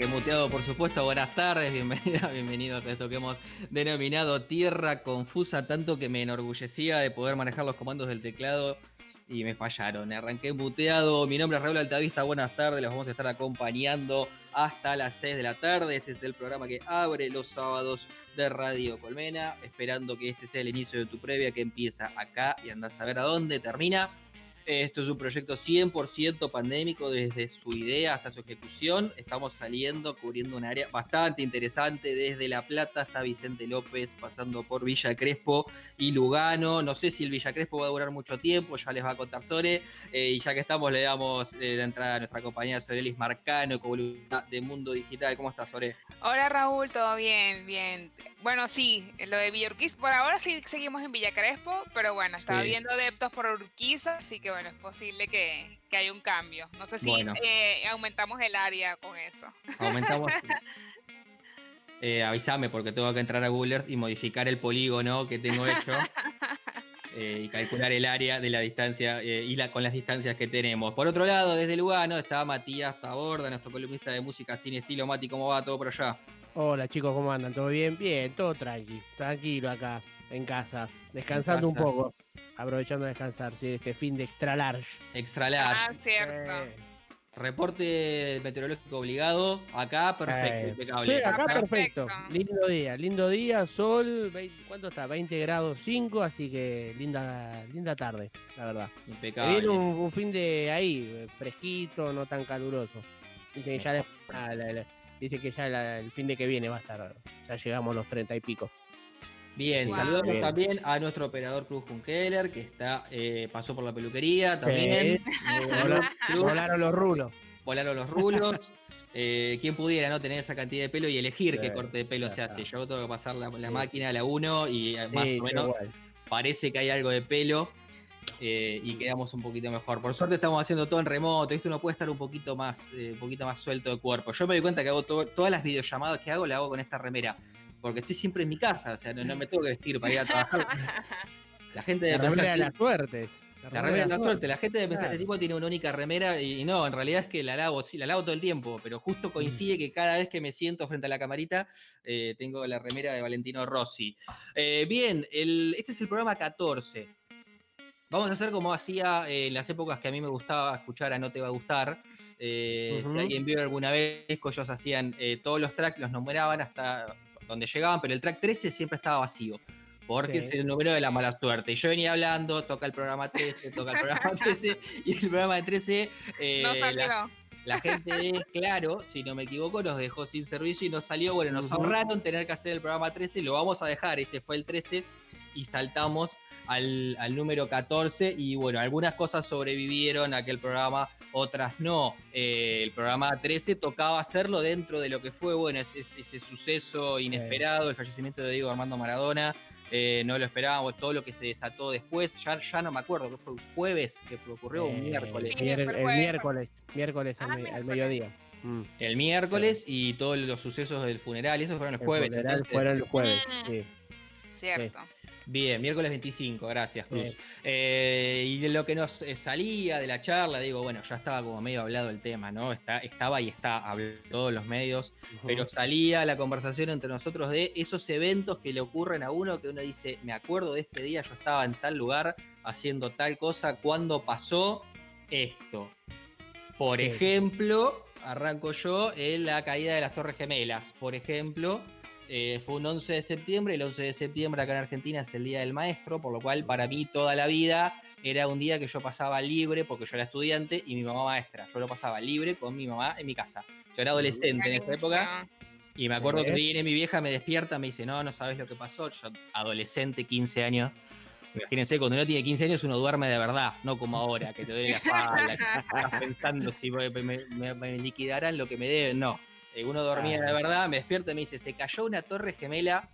Arranqué muteado, por supuesto. Buenas tardes, bienvenidas, bienvenidos a esto que hemos denominado Tierra Confusa, tanto que me enorgullecía de poder manejar los comandos del teclado y me fallaron. Arranqué muteado. Mi nombre es Raúl Altavista. Buenas tardes. Los vamos a estar acompañando hasta las 6 de la tarde. Este es el programa que abre los sábados de Radio Colmena. Esperando que este sea el inicio de tu previa que empieza acá y andas a ver a dónde termina. Esto es un proyecto 100% pandémico desde su idea hasta su ejecución. Estamos saliendo, cubriendo un área bastante interesante desde La Plata hasta Vicente López, pasando por Villa Crespo y Lugano. No sé si el Villa Crespo va a durar mucho tiempo, ya les va a contar Sore. Eh, y ya que estamos, le damos eh, la entrada a nuestra compañera Sorelis Marcano, de Mundo Digital. ¿Cómo estás, Sore? Hola, Raúl, todo bien, bien. Bueno, sí, lo de Villa Urquiza, por ahora sí seguimos en Villa Crespo, pero bueno, estaba viendo adeptos por Urquiza, así que bueno, es posible que, que haya un cambio. No sé si eh, aumentamos el área con eso. Aumentamos. eh, avísame porque tengo que entrar a Google Earth y modificar el polígono que tengo hecho. Eh, y calcular el área de la distancia eh, y la, con las distancias que tenemos. Por otro lado, desde Lugano está Matías Taborda, nuestro columnista de música sin estilo. Mati, ¿cómo va todo por allá? Hola chicos, ¿cómo andan? ¿Todo bien? Bien, todo tranqui, tranquilo acá, en casa, descansando un poco, aprovechando de descansar, sí, este fin de extra large. Extra large. Ah, cierto. Reporte meteorológico obligado, acá perfecto, Eh, impecable. Sí, acá Perfecto. perfecto. Lindo día, lindo día, sol, 20 ¿cuánto está? 20 grados 5, así que linda, linda tarde, la verdad. Impecable. Viene un, un fin de ahí, fresquito, no tan caluroso. Dice que ya, ah, la- la- dice que ya la- el fin de que viene va a estar, ya llegamos a los 30 y pico. Bien, Wow. saludamos Bien. también a nuestro operador Cruz Junkeller, que está, eh, pasó por la peluquería también. Volaron los rulos. volaron los rulos. Eh, ¿Quién pudiera no tener esa cantidad de pelo y elegir Sí, qué corte de pelo se hace? Yo tengo que pasar la, la Sí. máquina a la 1 y eh, más Sí, o menos igual. parece que hay algo de pelo eh, y quedamos un poquito mejor. Por suerte estamos haciendo todo en remoto, esto uno puede estar un poquito más, eh, un poquito más suelto de cuerpo. Yo me doy cuenta que hago todas las videollamadas que hago, las hago con esta remera, porque estoy siempre en mi casa, o sea, no, no me tengo que vestir para ir a trabajar. La gente La debe remera pensar de la suerte. la remera de la suerte, la gente debe pensar Claro. este tipo tiene una única remera y, y no, en realidad es que la lavo, sí, la lavo todo el tiempo, pero Mm. justo coincide que cada vez que me siento frente a la camarita eh, tengo la remera de Valentino Rossi. Eh, bien, el- este es el programa 14. Vamos a hacer como hacía eh, en las épocas que a mí me gustaba escuchar a No Te Va a Gustar. Eh. Si alguien vio alguna vez, ellos hacían eh, todos los tracks, los numeraban hasta donde llegaban, pero el track 13 siempre estaba vacío. Porque Sí. es el número de la mala suerte. Y yo venía hablando, toca el programa 13, toca el programa 13, y el programa de 13, eh, no salió. la, la gente de Claro, si no me equivoco, nos dejó sin servicio y no salió. Bueno, nos ahorraron tener que hacer el programa 13, lo vamos a dejar, ese fue el 13, y saltamos al, al número 14. Y bueno, algunas cosas sobrevivieron a aquel programa, otras no. Eh, el programa 13 tocaba hacerlo dentro de lo que fue, bueno, ese, ese- suceso inesperado, el fallecimiento de Diego Armando Maradona. Eh, no lo esperábamos, todo lo que se desató después, ya, ya no me acuerdo, que fue jueves que ocurrió, un Eh, miércoles. Sí, el miércoles, miércoles al, Ah, al miércoles. mediodía. Mm. El miércoles y todos los sucesos del funeral, y esos fueron el jueves. El funeral fueron el jueves. Mm. sí. Cierto. Bien, miércoles 25, gracias, Cruz. Eh, y de lo que nos eh, salía de la charla, digo, bueno, ya estaba como medio hablado el tema, ¿no? Está, estaba y está hablando en todos los medios, pero salía la conversación entre nosotros de esos eventos que le ocurren a uno, que uno dice, me acuerdo de este día, yo estaba en tal lugar haciendo tal cosa, cuando pasó esto. Por Sí. ejemplo, arranco yo en la caída de las Torres Gemelas. Por ejemplo, eh, fue un 11 de septiembre. El 11 de septiembre acá en Argentina es el Día del Maestro, por lo cual para mí toda la vida era un día que yo pasaba libre porque yo era estudiante y mi mamá maestra. Yo lo pasaba libre con mi mamá en mi casa. Yo era adolescente en esta época y me acuerdo que viene mi vieja, me despierta, me dice, no, no sabes lo que pasó. Yo, adolescente, 15 años. Imagínense, cuando uno tiene 15 años uno duerme de verdad, no como ahora, que te duele la espalda, que estás pensando si me, me- me- me liquidarán lo que me deben. No, Eh, uno dormía Ah. de verdad, me despierta y me dice, se cayó una torre gemela,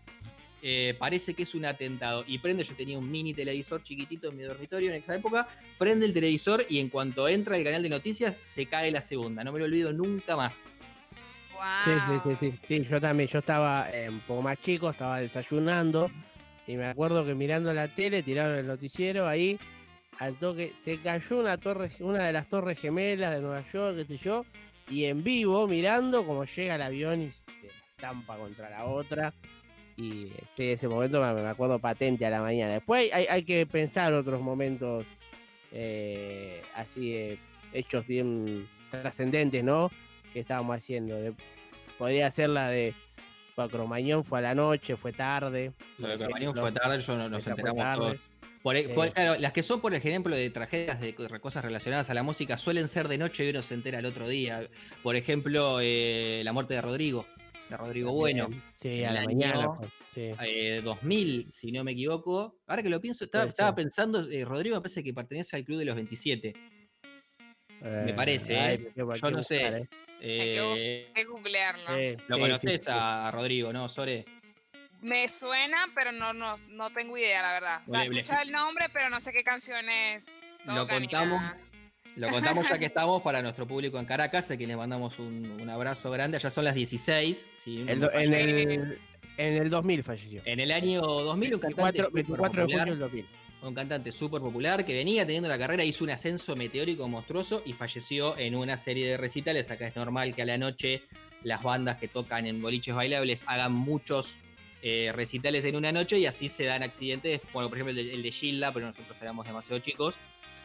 eh, parece que es un atentado. Y prende, yo tenía un mini televisor chiquitito en mi dormitorio en esa época, prende el televisor y en cuanto entra el canal de noticias, se cae la segunda. No me lo olvido nunca más. Sí, Wow. sí, sí, sí, sí, yo también, yo estaba eh, un poco más chico, estaba desayunando y me acuerdo que mirando la tele tiraron el noticiero ahí, al toque, se cayó una torre, una de las torres gemelas de Nueva York, qué sé yo, y en vivo mirando cómo llega el avión y se estampa contra la otra. Y este, ese momento me, acuerdo patente a la mañana. Después hay, hay que pensar otros momentos eh, así, hechos bien trascendentes, ¿no? Que estábamos haciendo. podría ser la de Cromañón fue a la noche, fue tarde. Lo de Cromañón fue tarde, yo no, nos enteramos todos. Las que son, por ejemplo, de tragedias, de cosas relacionadas a la música, suelen ser de noche y uno se entera el otro día. Por ejemplo, eh, la muerte de Rodrigo, de Rodrigo Bueno. Sí, a la mañana. 2000, pues, si no me equivoco. Ahora que lo pienso, estaba, pensando, eh, Rodrigo me parece que pertenece al club de los 27. me parece, ¿eh? yo no sé. Eh, hay que googlearlo. ¿Lo conoces a Rodrigo, no, Sore? Me suena, pero no, no, no tengo idea, la verdad. O sea, he escuchado el nombre, pero no sé qué canciones. Lo contamos. Lo contamos ya que estamos para nuestro público en Caracas, a quienes mandamos un, abrazo grande. Ya son las 16. en, el, en el 2000 falleció. En el año 2000, un cantante 24, de junio del 2000 un cantante súper popular que venía teniendo la carrera, hizo un ascenso meteórico monstruoso y falleció en una serie de recitales. Acá es normal que a la noche las bandas que tocan en boliches bailables hagan muchos eh, recitales en una noche y así se dan accidentes. Bueno, por ejemplo, el de, Gilda, pero nosotros éramos demasiado chicos.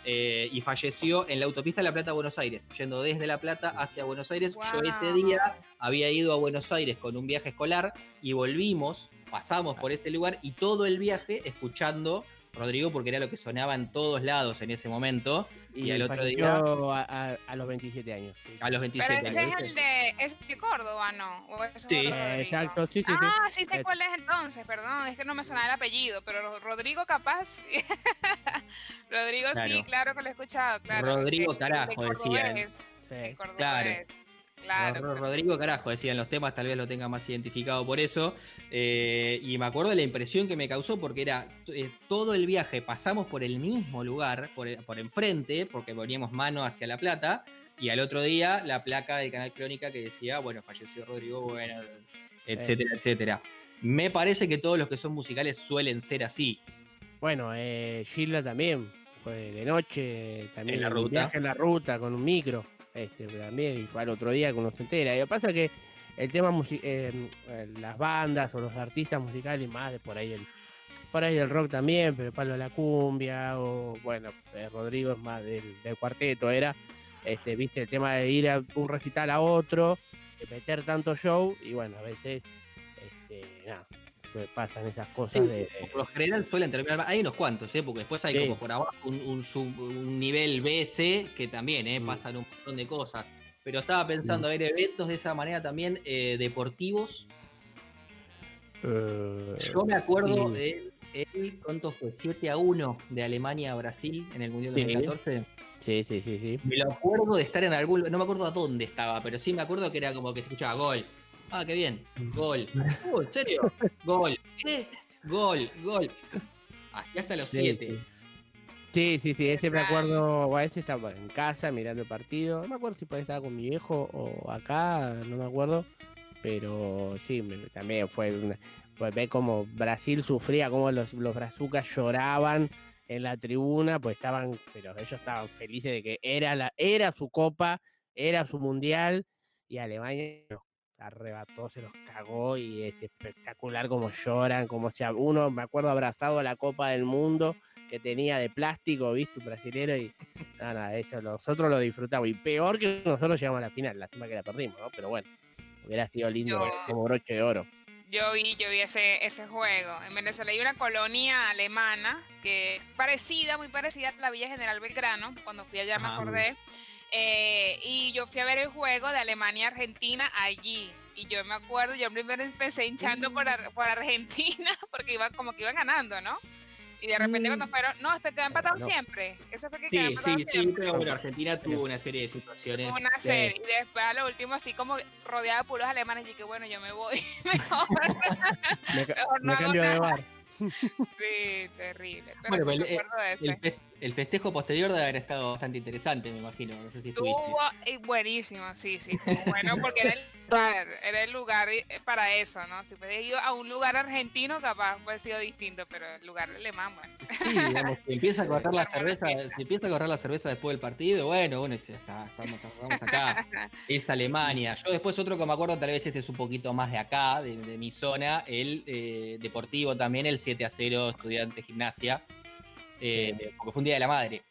Eh, y falleció en la autopista La Plata Buenos Aires, yendo desde La Plata hacia Buenos Aires. Yo ese día había ido a Buenos Aires con un viaje escolar y volvimos, pasamos por ese lugar y todo el viaje escuchando Rodrigo porque era lo que sonaba en todos lados en ese momento. Y, al otro día. A, a, los 27 años. A los 27 Pero ese es el de, es de Córdoba, ¿no? sí, exacto. Sí, sí, ah, sí, sé cuál es entonces, perdón. Es que no me sonaba el apellido, pero Rodrigo, capaz. Rodrigo, sí, claro que lo he escuchado. Claro, Rodrigo, carajo, decía. Sí. Claro. Claro, Rodrigo Carajo, decían los temas, tal vez lo tenga más identificado por eso. Eh, y me acuerdo de la impresión que me causó porque era eh, todo el viaje, pasamos por el mismo lugar, por, por enfrente, porque poníamos mano hacia La Plata, y al otro día la placa del canal Crónica que decía, bueno, falleció Rodrigo, bueno, etcétera, etcétera. Me parece que todos los que son musicales suelen ser así. Bueno, eh, Gilda también, fue de noche, también en la ruta. viaje en la ruta con un micro este, también, y al otro día que uno se entera. Y lo que pasa es que el tema, eh, las bandas o los artistas musicales, más de por ahí el por ahí el rock también, pero Pablo la cumbia, o bueno, eh, Rodrigo es más del, cuarteto, era, este, viste, el tema de ir a un recital a otro, de meter tanto show, y bueno, a veces, este, nada, pasan esas cosas. de, Por lo general suelen terminar. Hay unos cuantos, ¿eh? porque después hay como por abajo un, un, nivel BS que también ¿eh? Mm. pasan un montón de cosas. Pero estaba pensando, a ver, eventos de esa manera también eh, deportivos. Eh, Yo me acuerdo de él, ¿cuánto fue? 7 a 1 de Alemania a Brasil en el Mundial 2014. Sí, sí, sí, sí. Me lo acuerdo de estar en algún. No me acuerdo a dónde estaba, pero sí me acuerdo que era como que se escuchaba gol, Ah, qué bien. Gol. Uh, ¿En serio? Gol. ¿Qué? Gol, gol. Así hasta los siete. Sí, sí, sí, ese me acuerdo, ese estaba en casa mirando el partido, no me acuerdo si estaba con mi viejo o acá, no me acuerdo, pero sí, también fue una, pues ve como Brasil sufría, como los, los brazucas lloraban en la tribuna, pues estaban, pero ellos estaban felices de que era la, era su copa, era su mundial, y Alemania arrebató, se los cagó y es espectacular como lloran, como si uno, me acuerdo, abrazado a la Copa del Mundo que tenía de plástico, viste, un brasilero y nada, eso nosotros lo disfrutamos y peor que nosotros llegamos a la final, lástima que la perdimos, ¿no? Pero bueno, hubiera sido lindo ese broche de oro. Yo vi, yo vi ese, ese juego. En Venezuela hay una colonia alemana que es parecida, muy parecida a la Villa General Belgrano. Cuando fui allá me acordé. Eh, y yo fui a ver el juego de Alemania-Argentina allí. Y yo me acuerdo, yo primero empecé hinchando por, por Argentina porque iba como que iban ganando, ¿no? Y de repente cuando mm. fueron, no, este quedó empatado siempre. Eso fue que sí, empatado sí, Sí, pero bueno, Argentina tuvo una serie de situaciones. Una serie. Y después a lo último así como rodeada de puros alemanes y que bueno, yo me voy. mejor, me, cambio de bar. sí, terrible. Pero bueno, sí, el, el, el festejo posterior debe haber estado bastante interesante, me imagino. No sé si Estuvo eh, buenísimo, sí, sí. bueno porque era el lugar, era el lugar eh, para eso, ¿no? Si hubiese ido a un lugar argentino, capaz hubiera sido distinto, pero el lugar alemán, bueno. Sí, digamos, si empieza a correr la cerveza, si empieza a correr la cerveza después del partido, bueno, bueno, ya está, estamos, acá. es Alemania. Yo después otro que me acuerdo, tal vez este es un poquito más de acá, de, mi zona, el eh, Deportivo también, el 7 a 0 Estudiante Gimnasia eh, porque fue un día de la madre.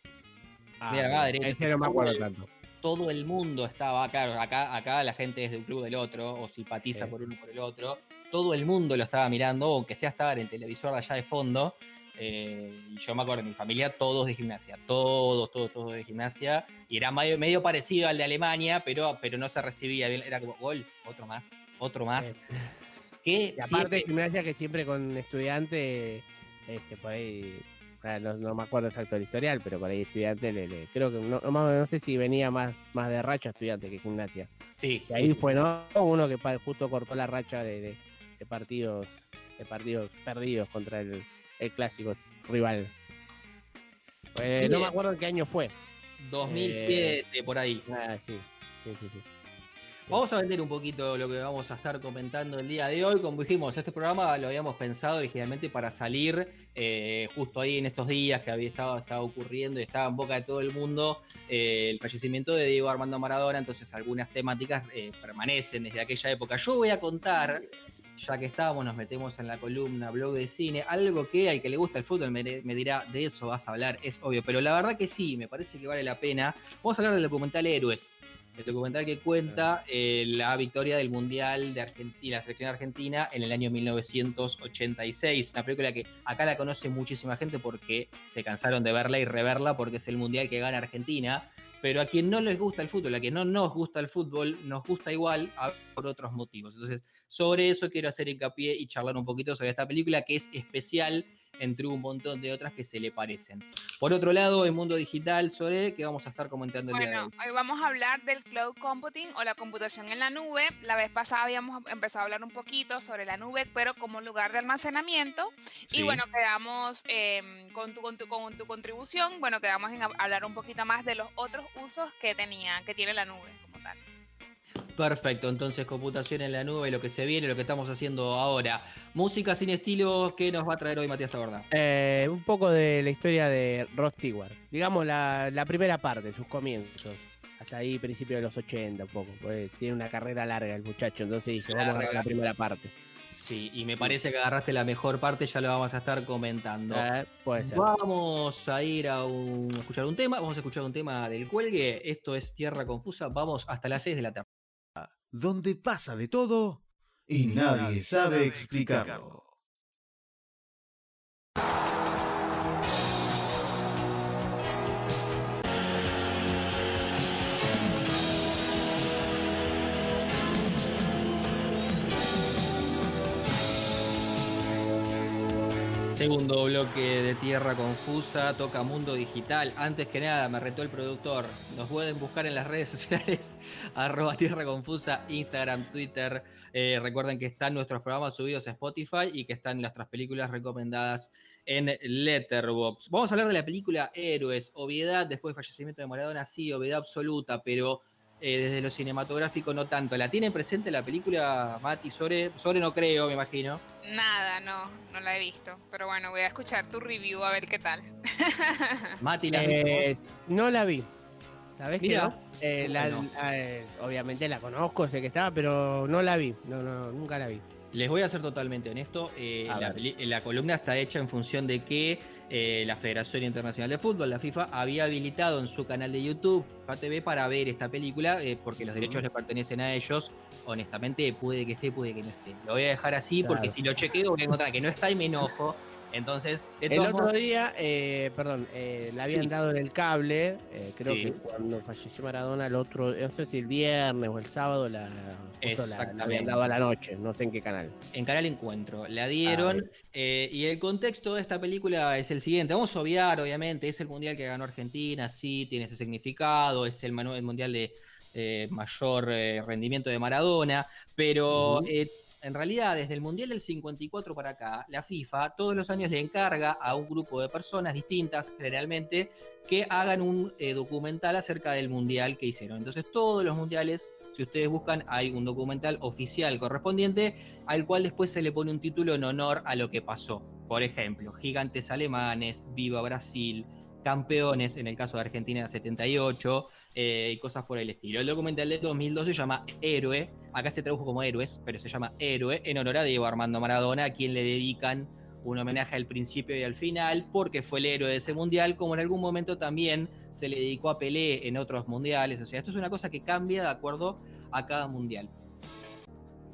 Ah, día de la madre. no me acuerdo tanto. Todo el mundo estaba, claro, acá, acá la gente es de un club del otro, o simpatiza por uno por el otro. Todo el mundo lo estaba mirando, aunque sea estaba en el televisor allá de fondo. Eh, y yo me acuerdo, mi familia, todos de gimnasia, todos, todos, todos de gimnasia. Y era medio, medio parecido al de Alemania, pero, pero no se recibía bien. Era como, gol, otro más, otro más. Que, y aparte de gimnasia que siempre con estudiantes, este, por ahí no, me acuerdo exacto el historial, pero por ahí estudiante le, creo que no, no, sé si venía más, más de racha estudiante que gimnasia. Sí. Y ahí fue, ¿no? Uno que justo cortó la racha de, partidos de partidos perdidos contra el, clásico rival. no me acuerdo en qué año fue. 2007, eh, por ahí. Ah, sí. Sí, sí, sí. Vamos a vender un poquito lo que vamos a estar comentando el día de hoy. Como dijimos, este programa lo habíamos pensado originalmente para salir eh, justo ahí en estos días que había estado, estado, ocurriendo y estaba en boca de todo el mundo eh, el fallecimiento de Diego Armando Maradona. Entonces, algunas temáticas eh, permanecen desde aquella época. Yo voy a contar ya que estábamos, nos metemos en la columna blog de cine, algo que al que le gusta el fútbol me, dirá, de eso vas a hablar, es obvio, pero la verdad que sí, me parece que vale la pena. Vamos a hablar del documental Héroes, el documental que cuenta eh, la victoria del Mundial de Argentina, la selección argentina en el año 1986. Una película que acá la conoce muchísima gente porque se cansaron de verla y reverla porque es el Mundial que gana Argentina. Pero a quien no les gusta el fútbol, a quien no nos gusta el fútbol, nos gusta igual por otros motivos. Entonces, sobre eso quiero hacer hincapié y charlar un poquito sobre esta película que es especial entre un montón de otras que se le parecen. Por otro lado, en Mundo Digital, sobre que vamos a estar comentando el día de hoy. hoy vamos a hablar del cloud computing o la computación en la nube. La vez pasada habíamos empezado a hablar un poquito sobre la nube, pero como lugar de almacenamiento. Y bueno, quedamos em, con, tu, con, tu, con tu contribución, bueno, quedamos en hablar un poquito más de los otros usos que tenía, que tiene la nube como tal. Perfecto, entonces computación en la nube, lo que se viene, lo que estamos haciendo ahora. Música sin estilo, ¿qué nos va a traer hoy Matías Taborda? Eh, un poco de la historia de Ross Stewart. Digamos la, primera parte, sus comienzos. Hasta ahí, principio de los 80, un poco. Pues tiene una carrera larga el muchacho, entonces dije, vamos a ver la primera parte. Sí, y me parece que agarraste la mejor parte, ya lo vamos a estar comentando. Eh, vamos a ir a, escuchar un tema, vamos a escuchar un tema del cuelgue. Esto es Tierra Confusa, vamos hasta las 6 de la tarde donde pasa de todo y nadie sabe explicarlo. Segundo bloque de Tierra Confusa, toca Mundo Digital. Antes que nada, me retó el productor. Nos pueden buscar en las redes sociales, arroba Tierra Confusa, Instagram, Twitter. Eh, recuerden que están nuestros programas subidos a Spotify y que están nuestras películas recomendadas en Letterboxd. Vamos a hablar de la película Héroes, obviedad después del fallecimiento de Maradona, sí, obviedad absoluta, pero eh, desde lo cinematográfico no tanto. ¿La tienen presente la película Mati Sore? Sore no creo, me imagino. Nada, no, no la he visto. Pero bueno, voy a escuchar tu review a ver qué tal. Mati, ¿la eh, No la vi. ¿Sabes qué? Eh, obviamente la conozco, sé que estaba, pero no la vi. No, no, nunca la vi. Les voy a ser totalmente honesto. la, la columna está hecha en función de que eh, la Federación Internacional de Fútbol, la FIFA, había habilitado en su canal de YouTube, FATV, para ver esta película, eh, porque los derechos les pertenecen a ellos. Honestamente, puede que esté, puede que no esté. Lo voy a dejar así, porque si lo chequeo voy a encontrar que no está y me enojo. Entonces, el otro día, eh, perdón, eh, le habían dado en el cable, eh, creo que cuando falleció Maradona, el otro, no sé si el viernes o el sábado, la, la, habían dado a la noche, no sé en qué canal. En Canal Encuentro, la dieron. Ah, y el contexto de esta película es el siguiente: vamos a obviar, obviamente, es el mundial que ganó Argentina, sí, tiene ese significado, es el, el mundial de mayor rendimiento de Maradona, pero en realidad, desde el Mundial del 54 para acá, la FIFA todos los años le encarga a un grupo de personas distintas, generalmente, que hagan un eh, documental acerca del Mundial que hicieron. Entonces, todos los mundiales, si ustedes buscan, hay un documental oficial correspondiente al cual después se le pone un título en honor a lo que pasó. Por ejemplo, Gigantes Alemanes, Viva Brasil, campeones, en el caso de Argentina 78, eh, y cosas por el estilo. El documental de 2012 se llama Héroe, acá se tradujo como Héroes, pero se llama Héroe, en honor a Diego Armando Maradona, a quien le dedican un homenaje al principio y al final, porque fue el héroe de ese mundial, como en algún momento también se le dedicó a Pelé en otros mundiales. O sea, esto es una cosa que cambia de acuerdo a cada mundial.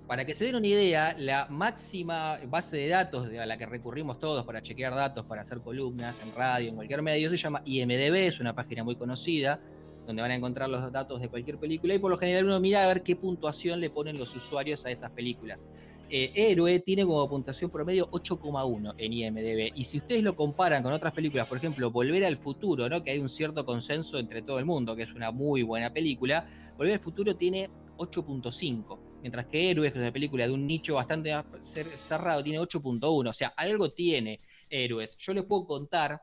Para que se den una idea, la máxima base de datos a la que recurrimos todos para chequear datos, para hacer columnas en radio, en cualquier medio, se llama IMDB, es una página muy conocida, donde van a encontrar los datos de cualquier película y por lo general uno mira a ver qué puntuación le ponen los usuarios a esas películas. Eh, Héroe tiene como puntuación promedio 8,1 en IMDB. Y si ustedes lo comparan con otras películas, por ejemplo, Volver al Futuro, ¿no? que hay un cierto consenso entre todo el mundo, que es una muy buena película, Volver al Futuro tiene 8.5, mientras que Héroes, que es una película de un nicho bastante cerrado, tiene 8.1, o sea, algo tiene Héroes. Yo les puedo contar,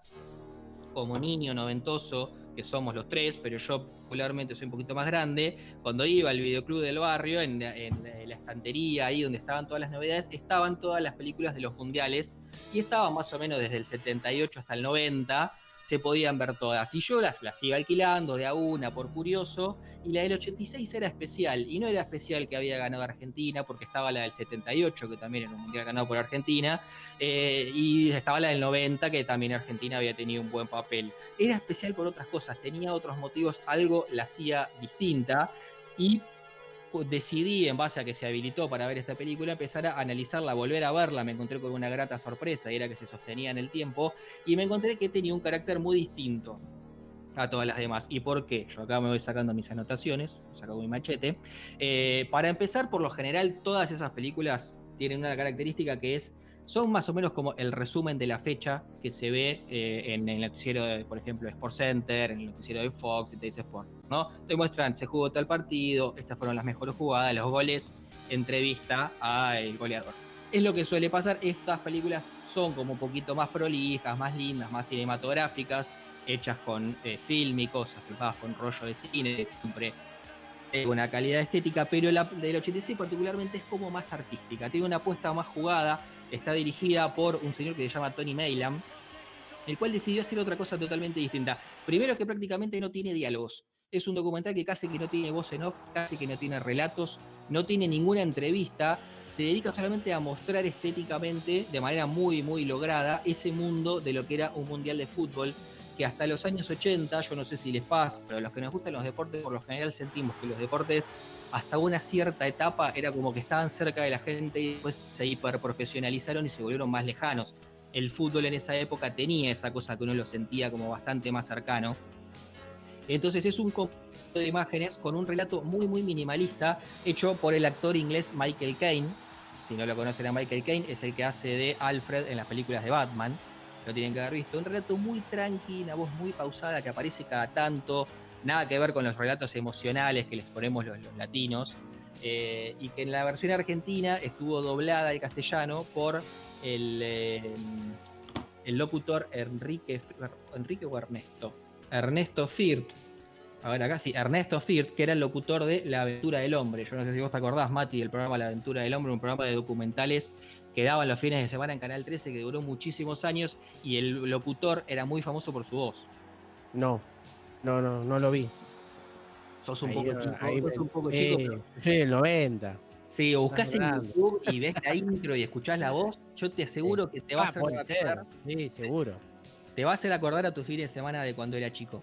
como niño noventoso, que somos los tres, pero yo popularmente soy un poquito más grande, cuando iba al videoclub del barrio, en, en, la estantería, ahí donde estaban todas las novedades, estaban todas las películas de los mundiales, y estaban más o menos desde el 78 hasta el 90, se podían ver todas. Y yo las, las iba alquilando de a una por curioso, y la del 86 era especial, y no era especial que había ganado Argentina, porque estaba la del 78, que también era un mundial ganado por Argentina, eh, y estaba la del 90, que también Argentina había tenido un buen papel. Era especial por otras cosas, tenía otros motivos, algo la hacía distinta, y decidí, en base a que se habilitó para ver esta película, empezar a analizarla, volver a verla. Me encontré con una grata sorpresa, era que se sostenía en el tiempo, y me encontré que tenía un carácter muy distinto a todas las demás. ¿Y por qué? Yo acá me voy sacando mis anotaciones, saco mi machete. Eh, para empezar, por lo general, todas esas películas tienen una característica que es son más o menos como el resumen de la fecha que se ve eh, en el noticiero, de, por ejemplo, de Sport Center, en el noticiero de Fox y te dice Sport, ¿no? Te muestran, se jugó tal partido, estas fueron las mejores jugadas, los goles, entrevista al goleador. Es lo que suele pasar, estas películas son como un poquito más prolijas, más lindas, más cinematográficas, hechas con eh, fílmicos, con rollo de cine, siempre una calidad estética, pero la del 86 particularmente es como más artística, tiene una apuesta más jugada, está dirigida por un señor que se llama Tony Maylam, el cual decidió hacer otra cosa totalmente distinta. Primero que prácticamente no tiene diálogos. Es un documental que casi que no tiene voz en off, casi que no tiene relatos, no tiene ninguna entrevista, se dedica solamente a mostrar estéticamente, de manera muy, muy lograda, ese mundo de lo que era un mundial de fútbol, que hasta los años 80, yo no sé si les pasa, pero a los que nos gustan los deportes, por lo general sentimos que los deportes hasta una cierta etapa era como que estaban cerca de la gente y después se hiperprofesionalizaron y se volvieron más lejanos. El fútbol en esa época tenía esa cosa que uno lo sentía como bastante más cercano. Entonces es un conjunto de imágenes con un relato muy muy minimalista hecho por el actor inglés Michael Caine. Si no lo conocen a Michael Caine, es el que hace de Alfred en las películas de Batman lo tienen que haber visto. Un relato muy tranquilo, una voz muy pausada que aparece cada tanto, nada que ver con los relatos emocionales que les ponemos los, latinos, eh, y que en la versión argentina estuvo doblada al castellano por el, eh, el locutor Enrique, Enrique o Ernesto, Ernesto Firt. A ver, acá sí, Ernesto Firt, que era el locutor de La Aventura del Hombre. Yo no sé si vos te acordás, Mati, del programa La Aventura del Hombre, un programa de documentales que daban los fines de semana en Canal 13, que duró muchísimos años, y el locutor era muy famoso por su voz. No, no, no, no lo vi. Sos un poco chico, ahí sos un poco eh, del 90. Sí, o buscás en. YouTube y ves la intro y escuchás la voz, yo te aseguro que te va a Ah, hacer acordar, ser. Sí, seguro. te va a hacer acordar a tu fin de semana de cuando era chico.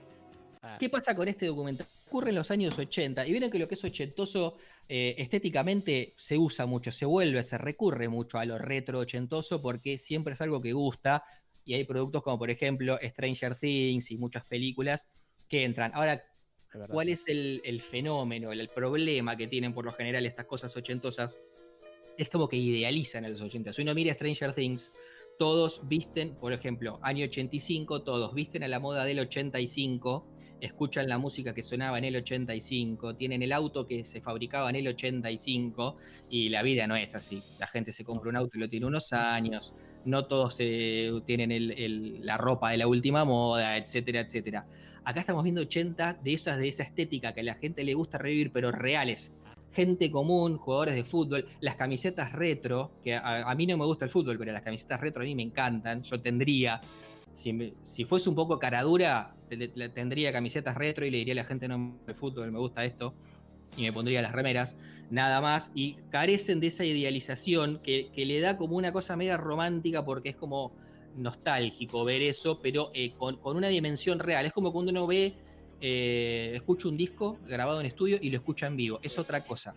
Ah, ¿Qué pasa con este documental? Ocurre en los años 80 y vieron que lo que es ochentoso eh, estéticamente se usa mucho, se vuelve, se recurre mucho a lo retro ochentoso porque siempre es algo que gusta y hay productos como por ejemplo Stranger Things y muchas películas que entran. Ahora. ¿cuál es el, el fenómeno, el, el problema que tienen por lo general estas cosas ochentosas? Es como que idealizan a los 80. Si uno mira Stranger Things, todos visten, por ejemplo, año 85, todos visten a la moda del 85 escuchan la música que sonaba en el 85, tienen el auto que se fabricaba en el 85 y la vida no es así. La gente se compra un auto y lo tiene unos años, no todos tienen la ropa de la última moda, etcétera, etcétera. Acá estamos viendo 80 de esas de esa estética que a la gente le gusta revivir, pero reales. Gente común, jugadores de fútbol, las camisetas retro, que a, mí no me gusta el fútbol, pero las camisetas retro a mí me encantan, yo tendría. Si, fuese un poco caradura, tendría camisetas retro y le diría a la gente no me fútbol, me gusta esto, y me pondría las remeras, nada más. Y carecen de esa idealización que, que le da como una cosa media romántica porque es como nostálgico ver eso, pero eh, con, una dimensión real. Es como cuando uno ve, eh, escucha un disco grabado en estudio y lo escucha en vivo. Es otra cosa.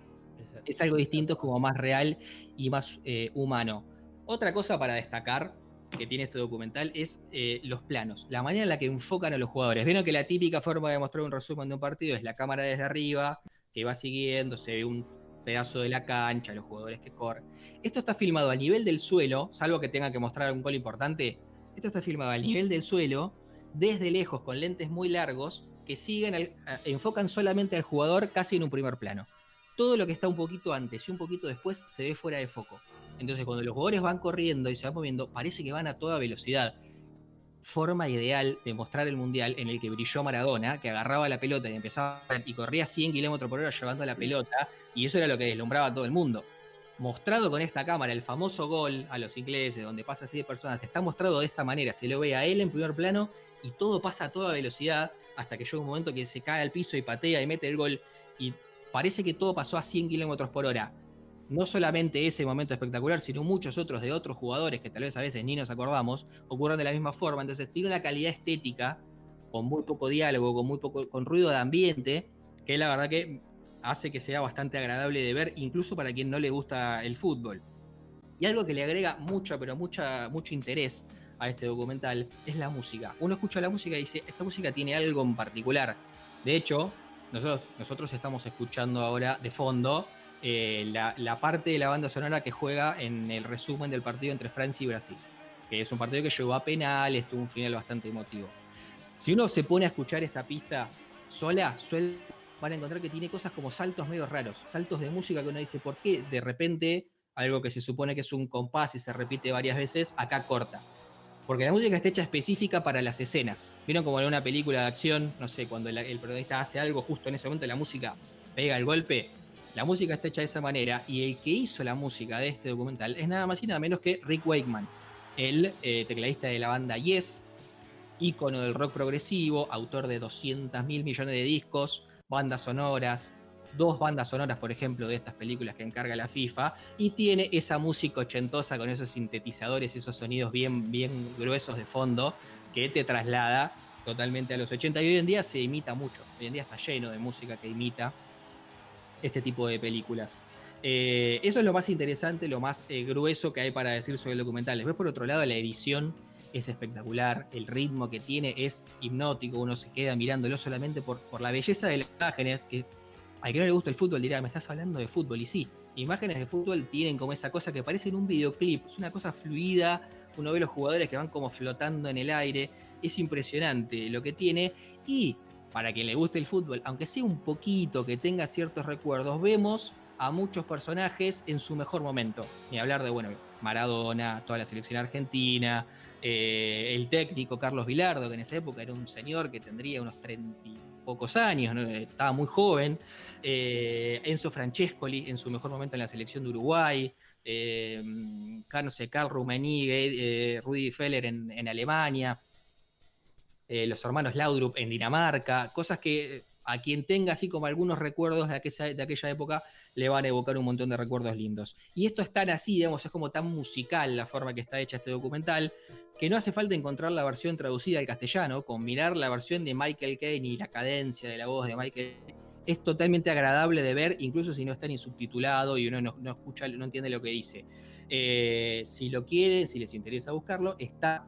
Es algo distinto, es como más real y más eh, humano. Otra cosa para destacar que tiene este documental es los planos, la manera en la que enfocan a los jugadores. Vieron que la típica forma de mostrar un resumen de un partido es la cámara desde arriba, que va siguiendo, se ve un pedazo de la cancha, los jugadores que corren. Esto está filmado a nivel del suelo, salvo que tenga que mostrar algún gol importante. Esto está filmado a nivel del suelo, desde lejos, con lentes muy largos, que siguen, enfocan solamente al jugador casi en un primer plano. Todo lo que está un poquito antes y un poquito después se ve fuera de foco. Entonces, cuando los jugadores van corriendo y se van moviendo, parece que van a toda velocidad. Forma ideal de mostrar el mundial en el que brilló Maradona, que agarraba la pelota y empezaba y corría 100 kilómetros por hora llevando la pelota, y eso era lo que deslumbraba a todo el mundo. Mostrado con esta cámara, el famoso gol a los ingleses, donde pasa así de personas, está mostrado de esta manera, se lo ve a él en primer plano y todo pasa a toda velocidad hasta que llega un momento que se cae al piso y patea y mete el gol y parece que todo pasó a 100 kilómetros por hora no solamente ese momento espectacular, sino muchos otros de otros jugadores que tal vez a veces ni nos acordamos, ocurren de la misma forma. Entonces tiene una calidad estética, con muy poco diálogo, con muy poco, con ruido de ambiente, que la verdad que hace que sea bastante agradable de ver, incluso para quien no le gusta el fútbol. Y algo que le agrega mucho, pero mucha, mucho interés a este documental es la música. Uno escucha la música y dice, esta música tiene algo en particular. De hecho, nosotros, nosotros estamos escuchando ahora de fondo eh, la, parte de la banda sonora que juega en el resumen del partido entre Francia y Brasil, que es un partido que llegó a penales, tuvo un final bastante emotivo. Si uno se pone a escuchar esta pista sola, suele, van a encontrar que tiene cosas como saltos medio raros, saltos de música que uno dice, ¿por qué de repente algo que se supone que es un compás y se repite varias veces, acá corta? Porque la música está hecha específica para las escenas. ¿Vieron como en una película de acción? No sé, cuando el, el protagonista hace algo justo en ese momento, la música pega el golpe la música está hecha de esa manera y el que hizo la música de este documental es nada más y nada menos que Rick Wakeman, el eh, tecladista de la banda Yes, ícono del rock progresivo, autor de 200 mil millones de discos, bandas sonoras, dos bandas sonoras, por ejemplo, de estas películas que encarga la FIFA, y tiene esa música ochentosa con esos sintetizadores, esos sonidos bien, bien gruesos de fondo, que te traslada totalmente a los 80. Y hoy en día se imita mucho, hoy en día está lleno de música que imita este tipo de películas. Eh, eso es lo más interesante, lo más eh, grueso que hay para decir sobre el documental. Después, por otro lado, la edición es espectacular, el ritmo que tiene es hipnótico, uno se queda mirándolo solamente por, por la belleza de las imágenes, que al que no le gusta el fútbol dirá, me estás hablando de fútbol, y sí, imágenes de fútbol tienen como esa cosa que parece en un videoclip, es una cosa fluida, uno ve los jugadores que van como flotando en el aire, es impresionante lo que tiene, y para quien le guste el fútbol, aunque sea un poquito, que tenga ciertos recuerdos, vemos a muchos personajes en su mejor momento. Ni hablar de, bueno, Maradona, toda la selección argentina, eh, el técnico Carlos Vilardo, que en esa época era un señor que tendría unos treinta y pocos años, estaba muy joven, eh, Enzo Francescoli en su mejor momento en la selección de Uruguay, eh, Carl Rummenigge, Rudy Feller en Alemania. Eh, los hermanos Laudrup en Dinamarca, cosas que eh, a quien tenga así como algunos recuerdos de aquella, de aquella época le van a evocar un montón de recuerdos lindos. Y esto es tan así, digamos, es como tan musical la forma que está hecha este documental, que no hace falta encontrar la versión traducida al castellano, combinar la versión de Michael Caine y la cadencia de la voz de Michael es totalmente agradable de ver, incluso si no está ni subtitulado y uno no, escucha, no entiende lo que dice. Eh, si lo quieren, si les interesa buscarlo, está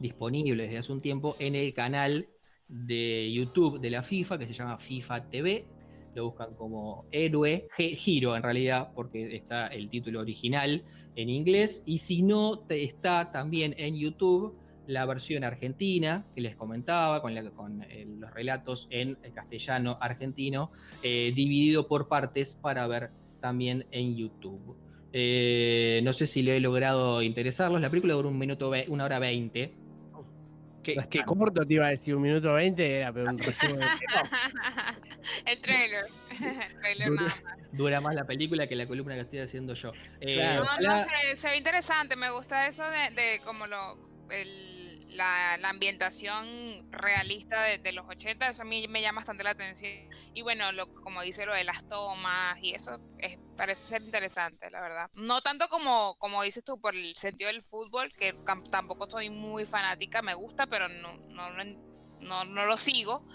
disponible desde hace un tiempo en el canal de YouTube de la FIFA que se llama FIFA TV. Lo buscan como Héroe, Giro en realidad, porque está el título original en inglés. Y si no, está también en YouTube la versión argentina que les comentaba, con, con los relatos en castellano argentino, dividido por partes para ver también en YouTube. no sé si le he logrado interesarlos. La película dura un minuto, una hora veinte que corto te iba a decir, un minuto veinte era pero un resumen El trailer. El trailer dura, nada más. Dura más la película que la columna que estoy haciendo yo. Eh, no, no, se, ve interesante. Me gusta eso de, de como lo. El, la, ambientación realista de, los 80, eso a mí me llama bastante la atención. Y bueno, lo, como dice lo de las tomas y eso es, parece ser interesante, la verdad. No tanto como, como dices tú por el sentido del fútbol, que tampoco soy muy fanática, me gusta, pero no, no, no, no lo sigo,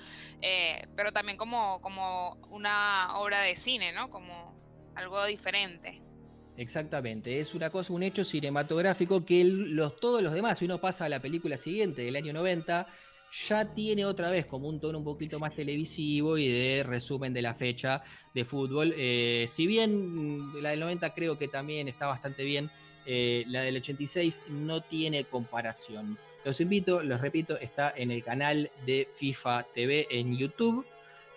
eh, pero también como, como una obra de cine, ¿no? Como algo diferente. Exactamente, es una cosa, un hecho cinematográfico que los, todos los demás, si uno pasa a la película siguiente del año 90, ya tiene otra vez como un tono un poquito más televisivo y de resumen de la fecha de fútbol. Eh, si bien mm, la del 90 creo que también está bastante bien, eh, la del 86 no tiene comparación. Los invito, los repito, está en el canal de FIFA TV en YouTube.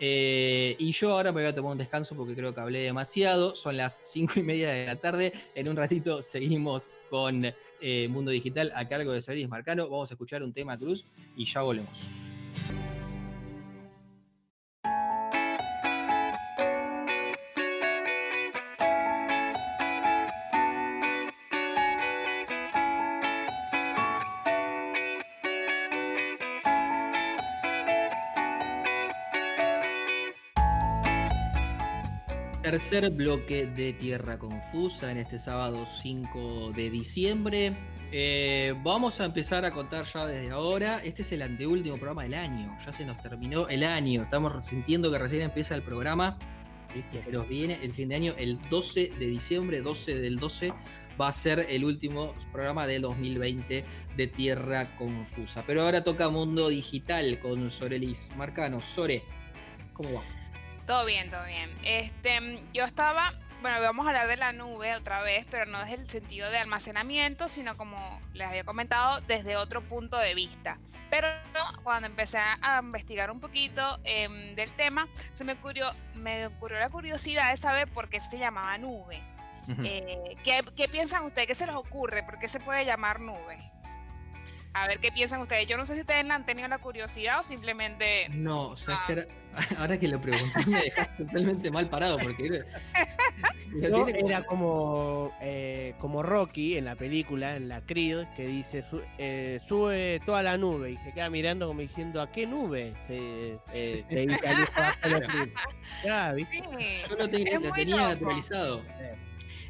Eh, y yo ahora me voy a tomar un descanso porque creo que hablé demasiado. Son las cinco y media de la tarde. En un ratito seguimos con eh, Mundo Digital a cargo de Solis Marcano. Vamos a escuchar un tema cruz y ya volvemos. Tercer bloque de Tierra Confusa en este sábado 5 de diciembre. Eh, vamos a empezar a contar ya desde ahora. Este es el anteúltimo programa del año. Ya se nos terminó el año. Estamos sintiendo que recién empieza el programa. Pero viene el fin de año, el 12 de diciembre, 12 del 12, va a ser el último programa del 2020 de Tierra Confusa. Pero ahora toca Mundo Digital con Sorelis Marcano. Sore, ¿cómo va? Todo bien, todo bien. Este, yo estaba, bueno, vamos a hablar de la nube otra vez, pero no desde el sentido de almacenamiento, sino como les había comentado, desde otro punto de vista. Pero cuando empecé a investigar un poquito em, del tema, se me ocurrió, me ocurrió la curiosidad de saber por qué se llamaba nube. Eh, ¿qué, ¿Qué piensan ustedes? ¿Qué se les ocurre? ¿Por qué se puede llamar nube? A ver qué piensan ustedes. Yo no sé si ustedes han tenido la curiosidad o simplemente. No, o sea, es que ahora que lo pregunté me dejaste totalmente mal parado porque. era como, eh, como Rocky en la película, en la Creed, que dice eh, sube toda la nube y se queda mirando como diciendo ¿a qué nube? Se, eh, Yo lo tenía, tenía naturalizado.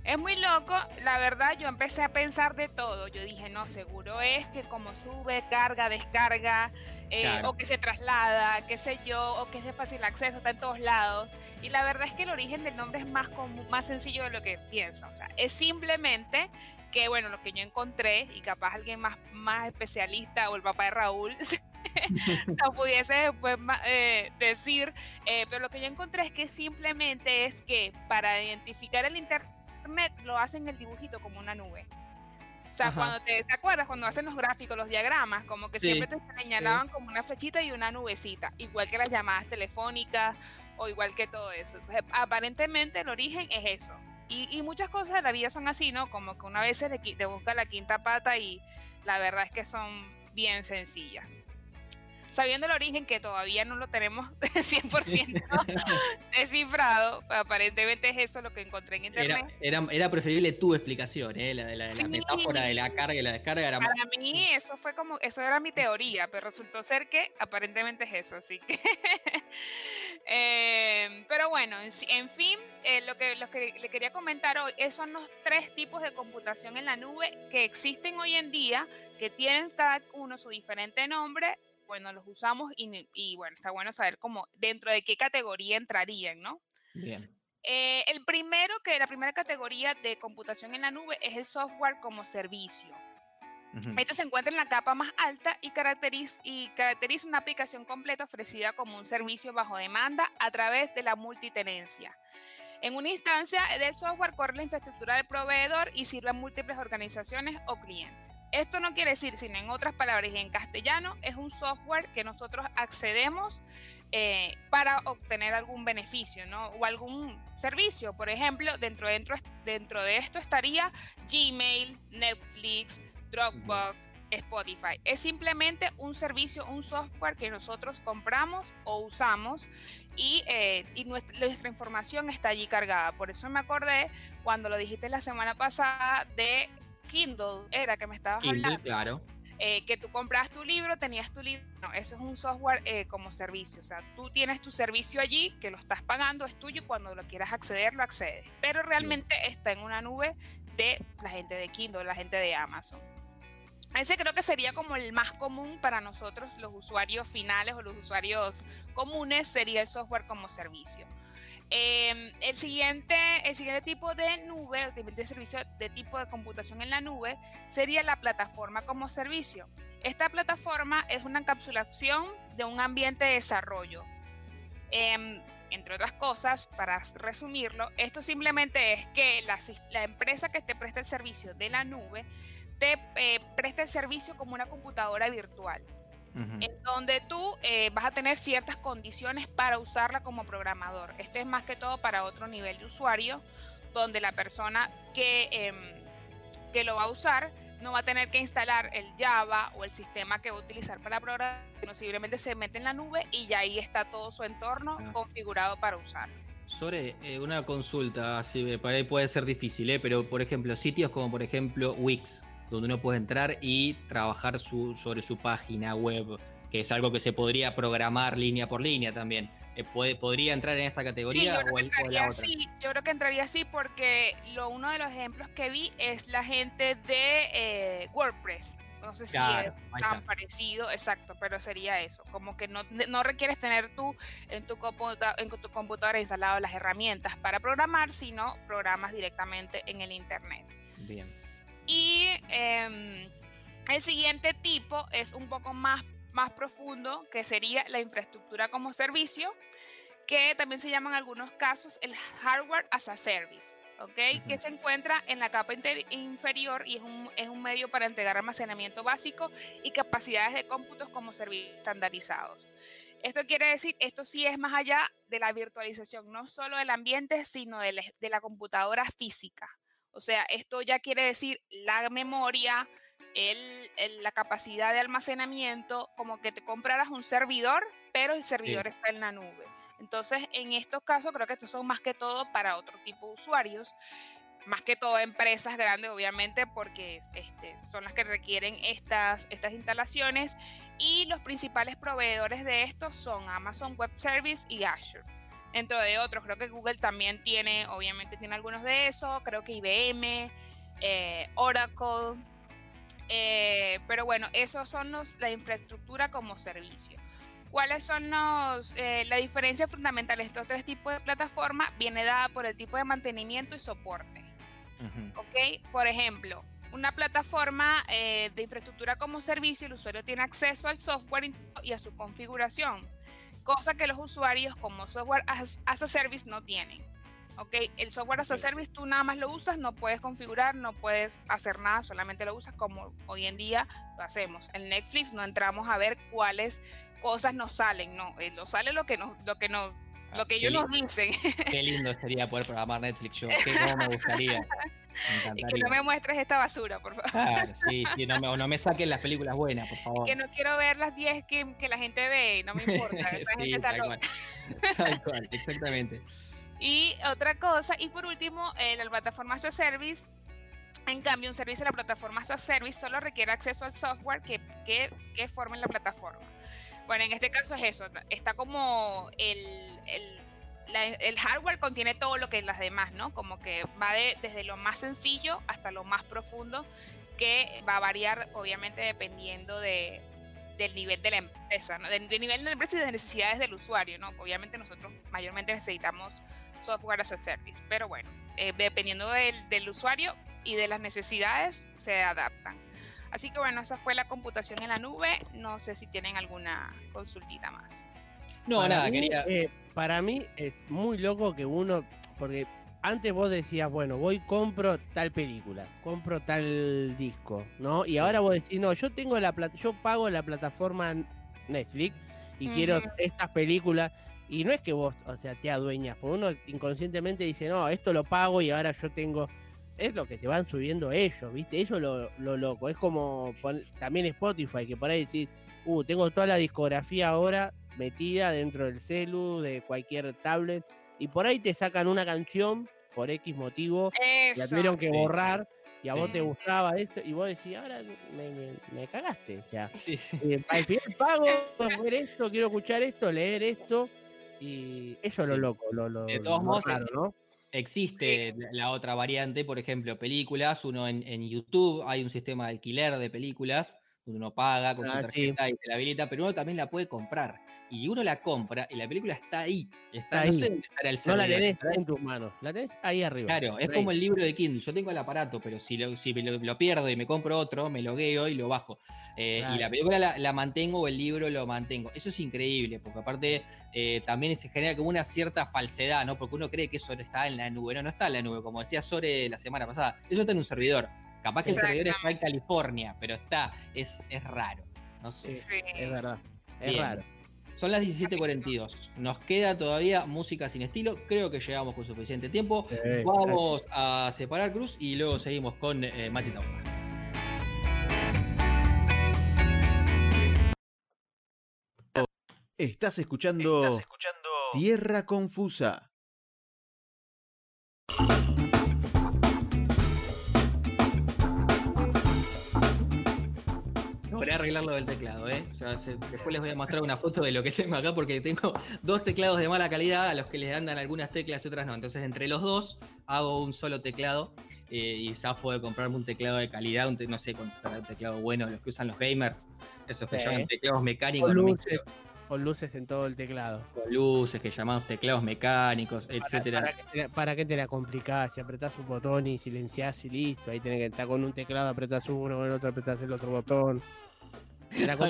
Es muy loco, la verdad yo empecé a pensar de todo. Yo dije, no, seguro es que como sube, carga, descarga, eh, o que se traslada, qué sé yo, o que es de fácil acceso, está en todos lados. Y la verdad es que el origen del nombre es más, más sencillo de lo que pienso. O sea, es simplemente que, bueno, lo que yo encontré, y capaz alguien más, más especialista o el papá de Raúl lo pudiese después eh, decir, eh, pero lo que yo encontré es que simplemente es que para identificar el internet lo hacen el dibujito como una nube. O sea, cuando te, acuerdas, cuando hacen los gráficos, los diagramas, como que siempre te señalaban como una flechita y una nubecita, igual que las llamadas telefónicas o igual que todo eso. Entonces, aparentemente el origen es eso. Y, muchas cosas de la vida son así, ¿no? Como que una vez te busca la quinta pata y la verdad es que son bien sencillas sabiendo el origen que todavía no lo tenemos 100% descifrado, aparentemente es eso lo que encontré en internet. Era, era, preferible tu explicación, ¿eh? la de la, metáfora de la carga y la descarga. Era Para mí eso fue como, eso era mi teoría, pero resultó ser que aparentemente es eso, así que... Em, pero bueno, en, fin, eh, lo, que, lo que le quería comentar hoy son los tres tipos de computación en la nube que existen hoy en día, que tienen cada uno su diferente nombre bueno, los usamos y, bueno, está bueno saber cómo, dentro de qué categoría entrarían, ¿no? Bien. Eh, el primero, que la primera categoría de computación en la nube es el software como servicio. Este se encuentra en la capa más alta y caracteriza, y caracteriza una aplicación completa ofrecida como un servicio bajo demanda a través de la multitenencia. En una instancia del software corre la infraestructura del proveedor y sirve a múltiples organizaciones o clientes. Esto no quiere decir, sino en otras palabras y en castellano, es un software que nosotros accedemos eh, para obtener algún beneficio ¿no? o algún servicio. Por ejemplo, dentro, dentro, dentro de esto estaría Gmail, Netflix, Dropbox, Spotify. Es simplemente un servicio, un software que nosotros compramos o usamos y, eh, nuestra, información está allí cargada. Por eso me acordé cuando lo dijiste la semana pasada de Kindle, era que me estabas Kindle, hablando. Claro. Eh, que tú compras tu libro, tenías tu libro. No, eso es un software eh, como servicio. O sea, tú tienes tu servicio allí, que lo estás pagando, es tuyo, y cuando lo quieras acceder, lo accedes. Pero realmente está en una nube de la gente de Kindle, la gente de Amazon. Ese creo que sería como el más común para nosotros, los usuarios finales o los usuarios comunes, sería el software como servicio. Em, el, siguiente, el siguiente tipo de nube, el siguiente servicio de tipo de computación en la nube, sería la plataforma como servicio. Esta plataforma es una encapsulación de un ambiente de desarrollo. Em, entre otras cosas, para resumirlo, esto simplemente es que la, empresa que te presta el servicio de la nube te eh, presta el servicio como una computadora virtual, en donde tú eh, vas a tener ciertas condiciones para usarla como programador. Este es más que todo para otro nivel de usuario, donde la persona que, em, que lo va a usar no va a tener que instalar el Java o el sistema que va a utilizar para programar, sino simplemente se mete en la nube y ya ahí está todo su entorno configurado para usar. Sobre eh, una consulta, así, para ahí puede ser difícil, pero por ejemplo, sitios como por ejemplo Wix, donde uno puede entrar y trabajar sobre su página web, que es algo que se podría programar línea por línea también. Eh, puede, ¿Podría entrar en esta categoría o, el, la otra? Sí, yo creo que entraría así porque lo, uno de los ejemplos que vi es la gente de eh, WordPress. No sé si es tan parecido, exacto, pero sería eso. Como que no, no requieres tener tú en tu, en tu computadora instalado las herramientas para programar, sino programas directamente en el Internet. Bien. Y em, el siguiente tipo es un poco más, más profundo, que sería la infraestructura como servicio, que también se llama en algunos casos el hardware as a service. ¿okay? que se encuentra en la capa inferior y es un, es un, medio para entregar almacenamiento básico y capacidades de cómputos como servicios estandarizados. Esto quiere decir, esto sí es más allá de la virtualización, no solo del ambiente, sino de la, de la computadora física. O sea, esto ya quiere decir la memoria, el, la capacidad de almacenamiento, como que te compraras un servidor, pero el servidor está en la nube. Entonces, en estos casos, creo que estos son más que todo para otro tipo de usuarios, más que todo empresas grandes, obviamente, porque este, son las que requieren estas, estas instalaciones. Y los principales proveedores de estos son Amazon Web Service y Azure dentro de otros. Creo que Google también tiene, obviamente tiene algunos de esos, creo que IBM, eh, Oracle, eh, pero bueno, esos son los, la infraestructura como servicio. ¿Cuáles son los, eh, la diferencia fundamental de estos tres tipos de plataformas? Viene dada por el tipo de mantenimiento y soporte. ¿Ok? Por ejemplo, una plataforma de infraestructura como servicio, el usuario tiene acceso al software y a su configuración cosa que los usuarios como software as, a service no tienen. ¿ok? El software as a service tú nada más lo usas, no puedes configurar, no puedes hacer nada, solamente lo usas como hoy en día lo hacemos. En Netflix no entramos a ver cuáles cosas nos salen, no, eh, nos sale lo que nos, lo que nos, lo ah, que ellos nos dicen. Qué lindo sería poder programar Netflix yo, qué cómo me gustaría. Y que no me muestres esta basura, por favor. Claro, sí, sí no, me, no me saquen las películas buenas, por favor. Que no quiero ver las 10 que, que la gente ve, no me importa. sí, tal, cual. tal cual, exactamente. Y otra cosa, y por último, eh, la plataforma as a service. En cambio, un servicio de la plataforma as a service solo requiere acceso al software que, que, que forme la plataforma. Bueno, en este caso es eso, está como el, el el hardware contiene todo lo que las demás, ¿no? Como que va desde lo más sencillo hasta lo más profundo, que va a variar obviamente dependiendo de, del nivel de la empresa, ¿no? del, nivel de la empresa y de necesidades del usuario, ¿no? Obviamente nosotros mayormente necesitamos software as a service, pero bueno, eh, dependiendo del, del usuario y de las necesidades, se adaptan. Así que bueno, esa fue la computación en la nube. No sé si tienen alguna consultita más. No, nada, quería. Eh, para mí es muy loco que uno, porque antes vos decías, bueno, voy, compro tal película, compro tal disco, ¿no? Y ahora vos decís, no, yo tengo la plata, yo pago la plataforma Netflix y quiero estas películas. Y no es que vos, o sea, te adueñas, porque uno inconscientemente dice, no, esto lo pago y ahora yo tengo. Es lo que te van subiendo ellos, ¿viste? Eso es lo, lo loco. Es como también Spotify, que por ahí decís, uh, tengo toda la discografía ahora metida dentro del celu, de cualquier tablet, y por ahí te sacan una canción por X motivo, la tuvieron que borrar y a vos te gustaba esto, y vos decís, ahora me, cagaste. O sea, sí, eh, al final pago, ver esto, quiero escuchar esto, leer esto, y eso es lo loco, lo, lo, de todos modos, ¿no? Existe la otra variante, por ejemplo, películas, uno en, en, YouTube hay un sistema de alquiler de películas, donde uno paga con su ah, tarjeta y se la habilita, pero uno también la puede comprar y uno la compra y la película está ahí. Está, ahí. No, la tenés en tus manos, la tenés ahí arriba. Claro, es como el libro de Kindle. Yo tengo el aparato, pero si lo, si lo, pierdo y me compro otro, me logueo y lo bajo. Eh, y la película la, mantengo o el libro lo mantengo. Eso es increíble, porque aparte eh, también se genera como una cierta falsedad, ¿no? Porque uno cree que eso está en la nube. No, no está en la nube, como decía Sore la semana pasada. Eso está en un servidor. Capaz que el servidor está en California, pero está, es, es raro. No sé. Sí. Es verdad, es raro. Son las 17.42. Nos queda todavía música sin estilo. Creo que llegamos con suficiente tiempo. Vamos a separar Cruz y luego seguimos con eh, Mati Estás escuchando, Estás escuchando Tierra Confusa. Voy a arreglar lo del teclado, ¿eh? después les voy a mostrar una foto de lo que tengo acá porque tengo dos teclados de mala calidad a los que les andan algunas teclas y otras no. Entonces, entre los dos hago un solo teclado eh, y zafo de comprarme un teclado de calidad, un no sé, con un teclado bueno, los que usan los gamers, esos que llaman teclados mecánicos. Con luces, con luces en todo el teclado. Con luces, que llamamos teclados mecánicos, etcétera. Para, qué te la complicás? Si apretás un botón y silenciás y listo, ahí tenés que estar con un teclado, apretás uno, con el otro apretás el otro botón. La no,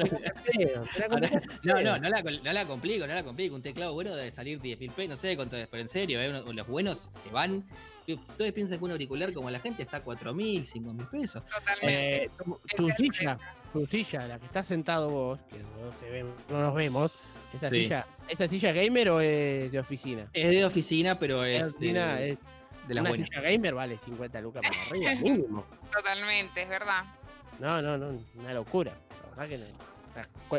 no, no la, no la complico, no la complico. Un teclado bueno debe salir 10 mil pesos, no sé cuánto es, pero en serio, eh, los buenos se van. Ustedes piensan que un auricular como la gente está 4 mil, 5 mil pesos. Totalmente. Eh, tu, silla, tu silla, la que está sentado vos, que no, nos vemos, ¿esa, silla, ¿esa silla gamer o es de oficina? Es de oficina, pero es. De, es de una silla gamer vale 50 lucas para arriba, mínimo. Totalmente, es verdad. No, no, no, una locura.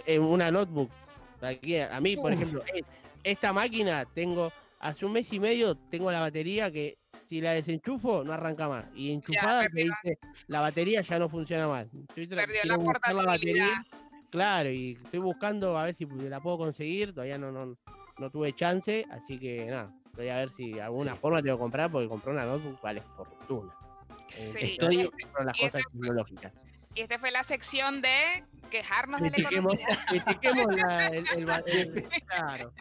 En una notebook. a mí, por ejemplo, esta máquina tengo, hace un mes y medio tengo la batería que si la desenchufo no arranca más. Y enchufada me dice, la batería ya no funciona más. Estoy la, la batería. Claro, y estoy buscando a ver si la puedo conseguir. Todavía no, no, no tuve chance, así que nada. Voy a ver si de alguna forma tengo que comprar, porque comprar una notebook vale fortuna. Eh, estoy con las cosas tecnológicas. Y esta fue la sección de quejarnos de la economía.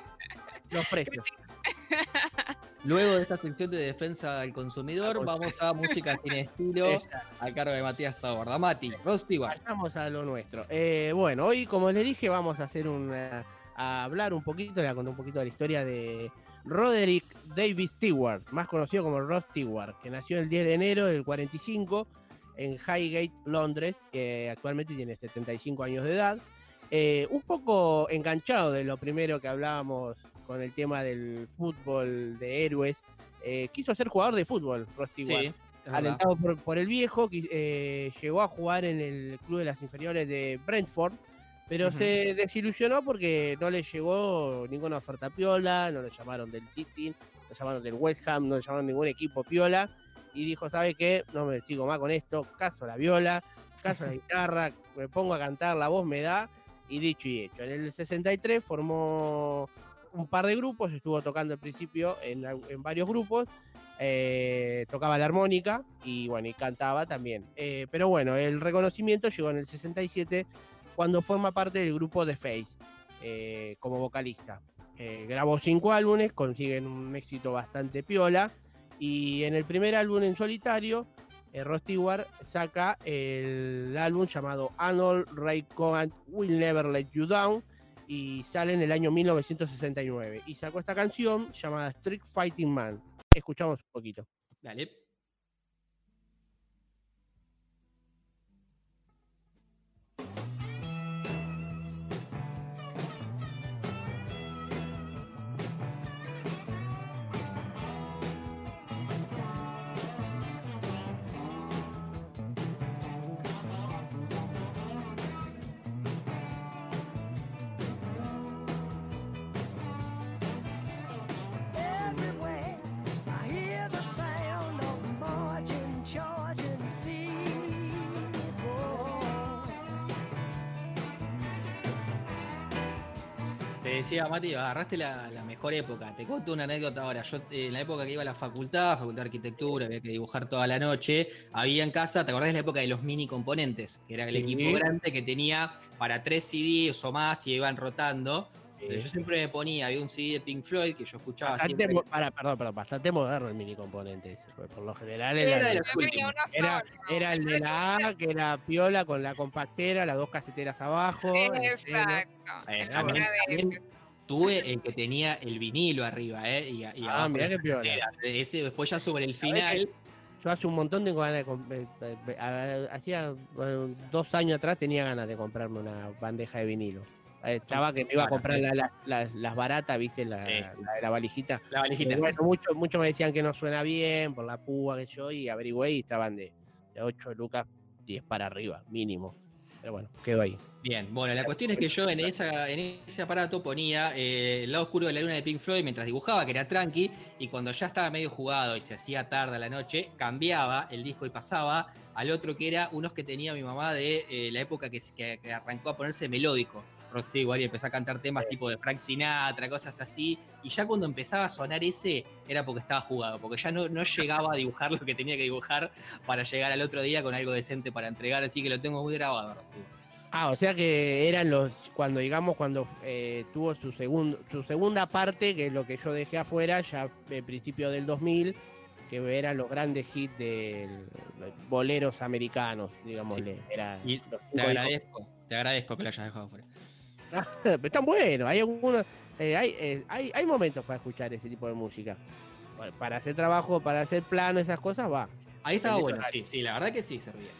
los precios. Luego de esta sección de defensa del consumidor, vamos a música sin estilo a cargo de Matías Taborda. Mati, Vamos a lo nuestro. Eh, bueno, hoy, como les dije, vamos a hacer un, a hablar un poquito, le contar un poquito de la historia de Roderick Davis Stewart, más conocido como Rod Stewart, que nació el 10 de enero del 45 en Highgate, Londres, que actualmente tiene 75 años de edad. Eh, un poco enganchado de lo primero que hablábamos con el tema del fútbol de héroes. Eh, quiso ser jugador de fútbol, Rusty sí, Alentado por, el viejo, eh, llegó a jugar en el club de las inferiores de Brentford, pero se desilusionó porque no le llegó ninguna oferta piola, no le llamaron del City, no le llamaron del West Ham, no le llamaron ningún equipo piola y dijo, ¿sabe qué? No me sigo más con esto, caso la viola, caso la guitarra, me pongo a cantar, la voz me da, y dicho y hecho. En el 63 formó un par de grupos, estuvo tocando al principio en, varios grupos, eh, tocaba la armónica y bueno, y cantaba también. Eh, pero bueno, el reconocimiento llegó en el 67 cuando forma parte del grupo The Face eh, como vocalista. grabó cinco álbumes, consiguen un éxito bastante piola y en el primer álbum en solitario, eh, Ross Stewart saca el álbum llamado Arnold Ray Cohen Will Never Let You Down y sale en el año 1969. Y sacó esta canción llamada Street Fighting Man. escuchamos un poquito. Dale. Decía, Mati, agarraste la, mejor época. Te cuento una anécdota ahora. Yo, eh, en la época que iba a la facultad, facultad de arquitectura, había que dibujar toda la noche. Había en casa, ¿te acordás de la época de los mini componentes? Que era el equipo grande que tenía para tres CDs o más y iban rotando. yo siempre me ponía, había un CD de Pink Floyd que yo escuchaba bastante siempre. Para, perdón, perdón, bastante moderno el mini componente. Por lo general era, era, era, el de la A, que era piola con la compactera, las dos caseteras abajo. Exacto. Tuve el que tenía el vinilo arriba, ¿eh? Y, ah, mirá qué piola. Ese, después ya sobre el final. Yo hace un montón tengo ganas de eh, eh, hacía dos años atrás tenía ganas de comprarme una bandeja de vinilo. Estaba que me iba a comprar las baratas, viste, la, la, valijita. La valijita. Bueno, muchos mucho me decían que no suena bien por la púa que yo, y averigüé y estaban de, de 8 lucas, 10 para arriba, mínimo. Pero bueno, quedó ahí. Bien, bueno, la cuestión es que yo en, esa, en ese aparato ponía eh, el lado oscuro de la luna de Pink Floyd mientras dibujaba, que era tranqui, y cuando ya estaba medio jugado y se hacía tarde a la noche, cambiaba el disco y pasaba al otro que era unos que tenía mi mamá de eh, la época que, que, arrancó a ponerse melódico. Rosé igual y empezó a cantar temas tipo de Frank Sinatra, cosas así, y ya cuando empezaba a sonar ese era porque estaba jugado, porque ya no, no llegaba a dibujar lo que tenía que dibujar para llegar al otro día con algo decente para entregar, así que lo tengo muy grabado. Ah, o sea que eran los, cuando digamos, cuando eh, tuvo su, segundo, su segunda parte, que es lo que yo dejé afuera, ya en principio del 2000, que eran los grandes hits de boleros americanos. Era y te agradezco, te agradezco que lo hayas dejado afuera. están buenos, hay algunos, eh, hay, eh, hay, hay momentos para escuchar ese tipo de música. para hacer trabajo, para hacer plano, esas cosas, va. Ahí estaba bueno, sí, sí, la verdad que sí servía.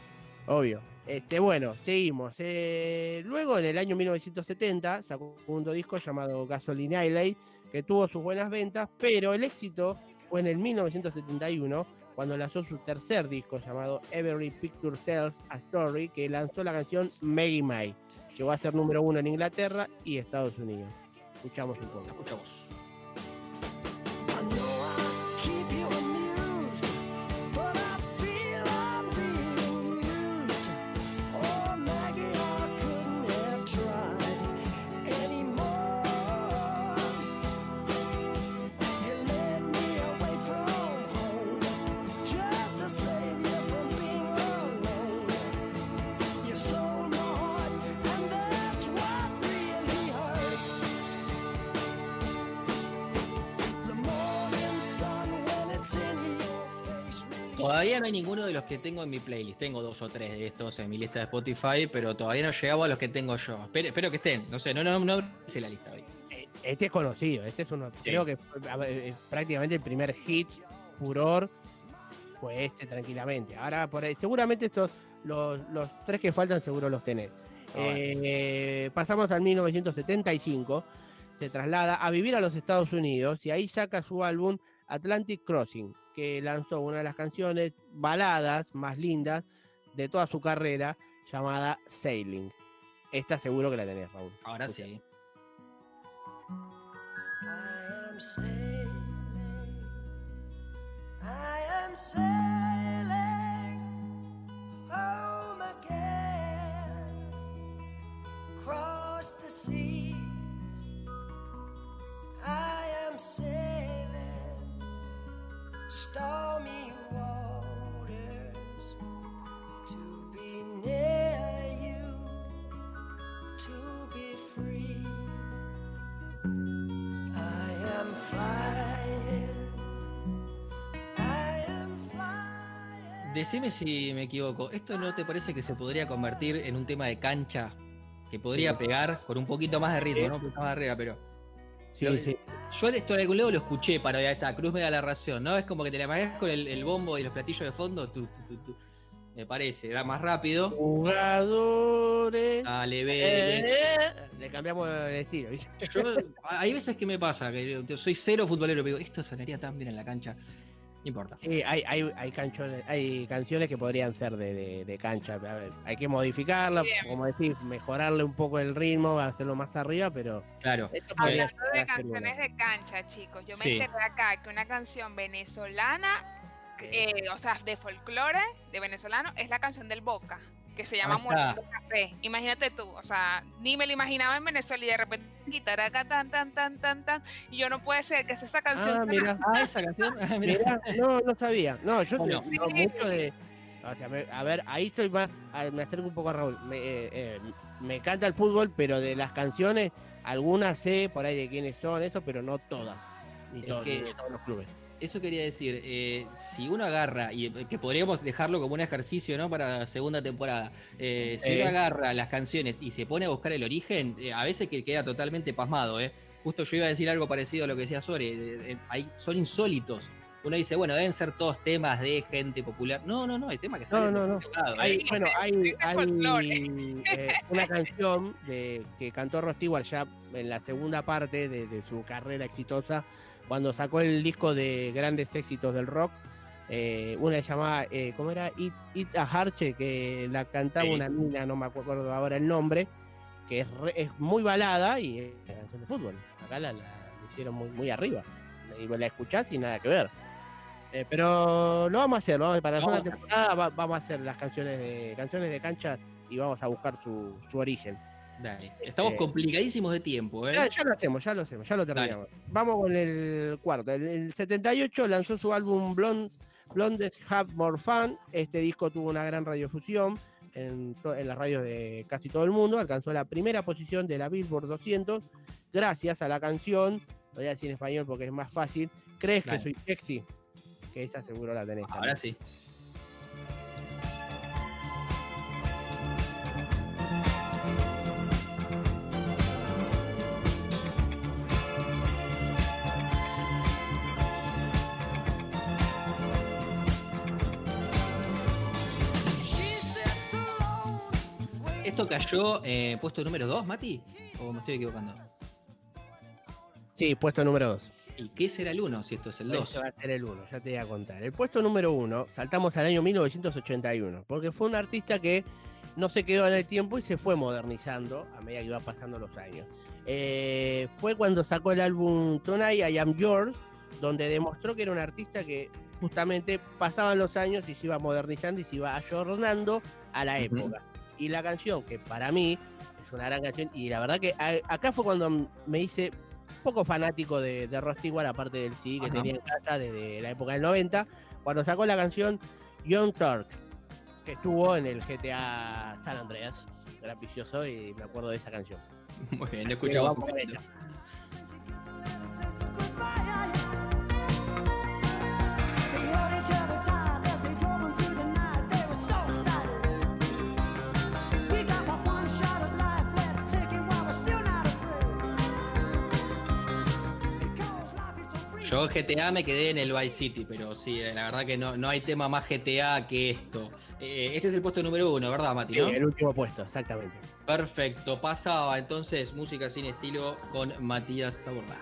Obvio. Este, bueno, seguimos. Eh, luego, en el año 1970, sacó un segundo disco llamado Gasoline Alley, que tuvo sus buenas ventas, pero el éxito fue en el 1971, cuando lanzó su tercer disco llamado Every Picture Tells a Story, que lanzó la canción Maggie May. Llegó a ser número uno en Inglaterra y Estados Unidos. Escuchamos un poco. Escuchamos. Todavía no hay ninguno de los que tengo en mi playlist. Tengo dos o tres de estos en mi lista de Spotify, pero todavía no he llegado a los que tengo yo. Espero, que estén. No sé, no, no, no sé la lista hoy. Eh, este es conocido. Este es uno. Creo que es prácticamente el primer hit, furor, fue este tranquilamente. Ahora, por ahí, seguramente estos, los, tres que faltan, seguro los tenés. Ah, eh, pasamos al 1975. Se traslada a vivir a los Estados Unidos y ahí saca su álbum Atlantic Crossing que lanzó una de las canciones baladas más lindas de toda su carrera, llamada Sailing. Esta seguro que la tenés, Raúl. Ahora sí. I am sailing home again, cross the sea. I am sailing. Stormy waters to be near you, to be free. I am flying. I am flying. Decime si me equivoco, ¿esto no te parece que se podría convertir en un tema de cancha? Que podría pegar con un poquito más de ritmo, ¿no? Un poquito más arriba, pero. Sí, sí. Yo esto de algún lado lo escuché para ya está, Cruz me da la ración, ¿no? Es como que te la manejas con el, bombo y los platillos de fondo, me parece, da más rápido. Jugadores. Dale, ve. Eh, le cambiamos el estilo. hay veces que me pasa, que soy cero futbolero, pero digo, esto sonaría tan bien en la cancha. Importa. Sí, hay, hay, hay, hay canciones que podrían ser de, cancha. hay que modificarla, como decir, mejorarle un poco el ritmo, hacerlo más arriba, pero. Claro. Hablando de canciones de cancha, chicos, yo me enteré acá que una canción venezolana, eh, o sea, de folclore, de venezolano, es la canción del Boca que se llama Muerto Café. Imagínate tú, o sea, ni me lo imaginaba en Venezuela y de repente guitarra acá tan tan tan tan tan y yo no puede ser que es esa canción. Ah, mira, ah, esa canción. Ah, mira. no, no sabía. No, yo no, mucho de o sea, a ver, ahí estoy más, me acerco un poco a Raúl. Me, eh, eh, me encanta el fútbol, pero de las canciones, algunas sé por ahí de quiénes son, eso, pero no todas. Ni, ni de todos los clubes eso quería decir, eh, si uno agarra, y eh, que podríamos dejarlo como un ejercicio ¿no? para la segunda temporada, eh, si uno agarra las canciones y se pone a buscar el origen, a veces que queda totalmente pasmado. ¿eh? Justo yo iba a decir algo parecido a lo que decía Sore, hay, son insólitos. Uno dice, bueno, deben ser todos temas de gente popular. No, no, no, hay temas que salen no, no, no. hay, Bueno, hay, una canción de, que cantó Rostigual ya en la segunda parte de su carrera exitosa, cuando sacó el disco de grandes éxitos del rock, eh, una llamada, eh, ¿cómo era? It, a Harche, que la cantaba una mina, no me acuerdo ahora el nombre, que es, es muy balada y es canción de fútbol. Acá la, hicieron muy, muy arriba. Y la escuchás y nada que ver. Eh, pero lo vamos a hacer, ¿no? para la segunda temporada vamos a hacer las canciones de canciones de cancha y vamos a buscar su, su origen. Estamos este, complicadísimos de tiempo, ¿eh? Ya, lo hacemos, ya lo hacemos, ya lo terminamos. Vamos con el cuarto. En el 78 lanzó su álbum Blonde, Blondes Have More Fun. Este disco tuvo una gran radiofusión en, en las radios de casi todo el mundo. Alcanzó la primera posición de la Billboard 200 gracias a la canción, lo voy a decir en español porque es más fácil, ¿Crees que soy sexy? Que esa seguro la tenés. Ahora sí. ¿Esto cayó eh, puesto número 2, Mati? ¿O me estoy equivocando? Sí, puesto número 2. ¿Y qué será el 1 si esto es el 2? Esto va a ser el 1, ya te voy a contar. El puesto número 1, saltamos al año 1981, porque fue un artista que no se quedó en el tiempo y se fue modernizando a medida que iba pasando los años. Eh, fue cuando sacó el álbum Tonight I Am Yours, donde demostró que era un artista que justamente pasaban los años y se iba modernizando y se iba ayornando a la época y la canción, que para mí es una gran canción, y la verdad que acá fue cuando me hice poco fanático de, de Ross aparte del CD que tenía en casa desde la época del 90, cuando sacó la canción Young Turk, que estuvo en el GTA San Andreas, era vicioso y me acuerdo de esa canción. Muy bien, le escuchamos. Yo GTA me quedé en el Vice City, pero sí, eh, la verdad que no, no hay tema más GTA que esto. Eh, este es el puesto número uno, ¿verdad, Mati? el último puesto, exactamente. Perfecto, pasaba entonces música sin estilo con Matías Taborda.